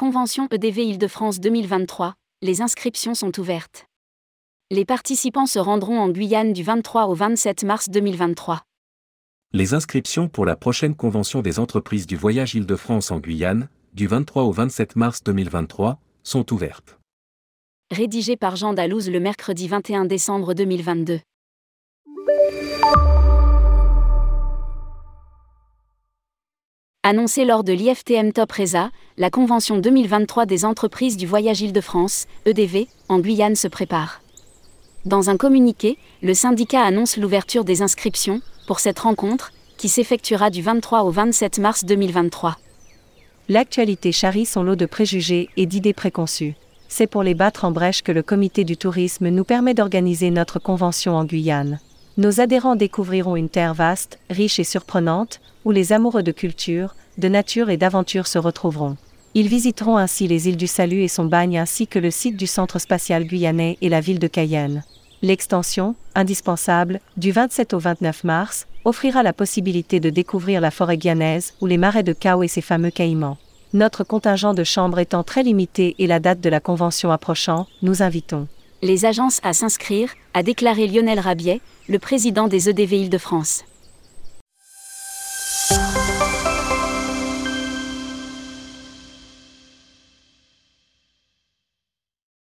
Convention EDV Île-de-France 2023, les inscriptions sont ouvertes. Les participants se rendront en Guyane du 23 au 27 mars 2023. Les inscriptions pour la prochaine convention des entreprises du voyage Île-de-France en Guyane, du 23 au 27 mars 2023, sont ouvertes. Rédigé par Jean Dalouse le mercredi 21 décembre 2022. Annoncé lors de l'IFTM Top Reza, la convention 2023 des entreprises du voyage Île-de-France, EDV, en Guyane se prépare. Dans un communiqué, le syndicat annonce l'ouverture des inscriptions pour cette rencontre, qui s'effectuera du 23 au 27 mars 2023. L'actualité charrie son lot de préjugés et d'idées préconçues. C'est pour les battre en brèche que le comité du tourisme nous permet d'organiser notre convention en Guyane. Nos adhérents découvriront une terre vaste, riche et surprenante, où les amoureux de culture, de nature et d'aventure se retrouveront. Ils visiteront ainsi les îles du Salut et son bagne ainsi que le site du Centre spatial guyanais et la ville de Cayenne. L'extension, indispensable, du 27 au 29 mars, offrira la possibilité de découvrir la forêt guyanaise ou les marais de Cao et ses fameux caïmans. Notre contingent de chambres étant très limité et la date de la convention approchant, nous invitons les agences à s'inscrire, a déclaré Lionel Rabiet, le président des EDV Île-de-France.